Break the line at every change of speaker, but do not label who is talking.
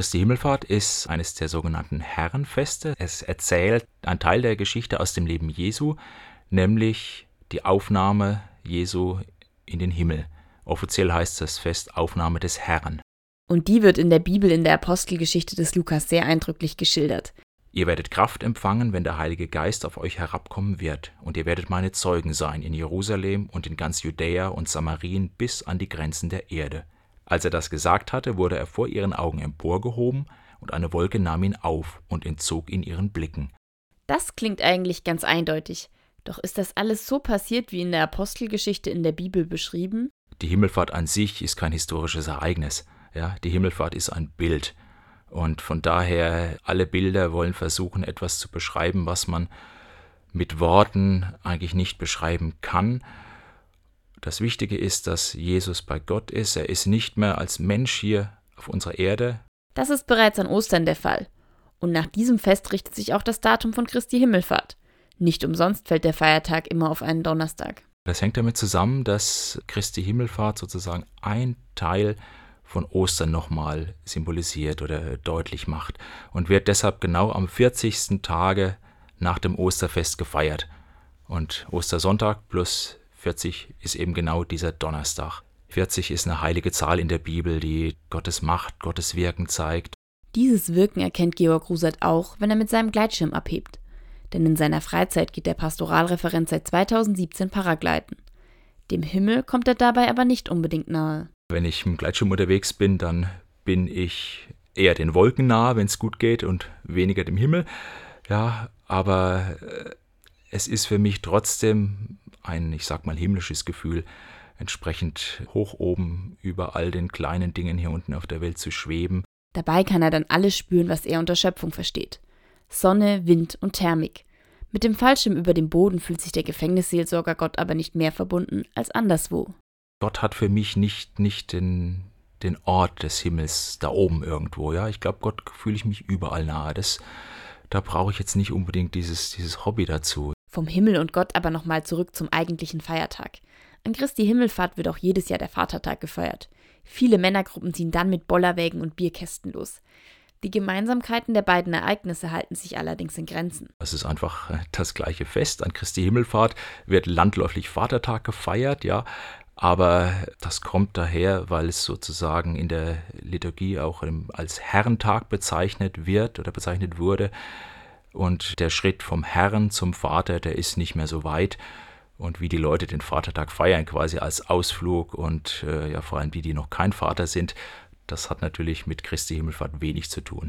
Christi Himmelfahrt ist eines der sogenannten Herrenfeste. Es erzählt einen Teil der Geschichte aus dem Leben Jesu, nämlich die Aufnahme Jesu in den Himmel. Offiziell heißt das Fest Aufnahme des Herrn.
Und die wird in der Bibel in der Apostelgeschichte des Lukas sehr eindrücklich geschildert.
Ihr werdet Kraft empfangen, wenn der Heilige Geist auf euch herabkommen wird, und ihr werdet meine Zeugen sein in Jerusalem und in ganz Judäa und Samarien bis an die Grenzen der Erde. Als er das gesagt hatte, wurde er vor ihren Augen emporgehoben, und eine Wolke nahm ihn auf und entzog ihn ihren Blicken.
Das klingt eigentlich ganz eindeutig. Doch ist das alles so passiert wie in der Apostelgeschichte in der Bibel beschrieben?
Die Himmelfahrt an sich ist kein historisches Ereignis. Ja, die Himmelfahrt ist ein Bild. Und von daher, alle Bilder wollen versuchen, etwas zu beschreiben, was man mit Worten eigentlich nicht beschreiben kann. Das Wichtige ist, dass Jesus bei Gott ist. Er ist nicht mehr als Mensch hier auf unserer Erde.
Das ist bereits an Ostern der Fall. Und nach diesem Fest richtet sich auch das Datum von Christi Himmelfahrt. Nicht umsonst fällt der Feiertag immer auf einen Donnerstag.
Das hängt damit zusammen, dass Christi Himmelfahrt sozusagen ein Teil von Ostern nochmal symbolisiert oder deutlich macht und wird deshalb genau am 40. Tage nach dem Osterfest gefeiert. Und Ostersonntag plus 40 ist eben genau dieser Donnerstag. 40 ist eine heilige Zahl in der Bibel, die Gottes Macht, Gottes Wirken zeigt.
Dieses Wirken erkennt Georg Rusert auch, wenn er mit seinem Gleitschirm abhebt denn in seiner Freizeit geht der Pastoralreferent seit 2017 Paragleiten. Dem Himmel kommt er dabei aber nicht unbedingt nahe.
Wenn ich im Gleitschirm unterwegs bin, dann bin ich eher den Wolken nahe, wenn es gut geht, und weniger dem Himmel. Ja, aber äh, es ist für mich trotzdem ein, ich sag mal, himmlisches Gefühl, entsprechend hoch oben über all den kleinen Dingen hier unten auf der Welt zu schweben.
Dabei kann er dann alles spüren, was er unter Schöpfung versteht. Sonne, Wind und Thermik. Mit dem Fallschirm über dem Boden fühlt sich der Gefängnisseelsorger Gott aber nicht mehr verbunden als anderswo.
Gott hat für mich nicht, nicht den, den Ort des Himmels da oben irgendwo. Ja, ich glaube, Gott fühle ich mich überall nahe. Das, da brauche ich jetzt nicht unbedingt dieses, dieses Hobby dazu.
Vom Himmel und Gott aber nochmal zurück zum eigentlichen Feiertag. An Christi Himmelfahrt wird auch jedes Jahr der Vatertag gefeiert. Viele Männergruppen ziehen dann mit Bollerwägen und Bierkästen los. Die Gemeinsamkeiten der beiden Ereignisse halten sich allerdings in Grenzen.
Es ist einfach äh, das gleiche Fest. An Christi Himmelfahrt wird landläufig Vatertag gefeiert, ja. Aber das kommt daher, weil es sozusagen in der Liturgie auch als Herrentag bezeichnet wird oder bezeichnet wurde. Und der Schritt vom Herrn zum Vater, der ist nicht mehr so weit. Und wie die Leute den Vatertag feiern, quasi als Ausflug und äh, ja vor allem die, die noch kein Vater sind, das hat natürlich mit Christi Himmelfahrt wenig zu tun.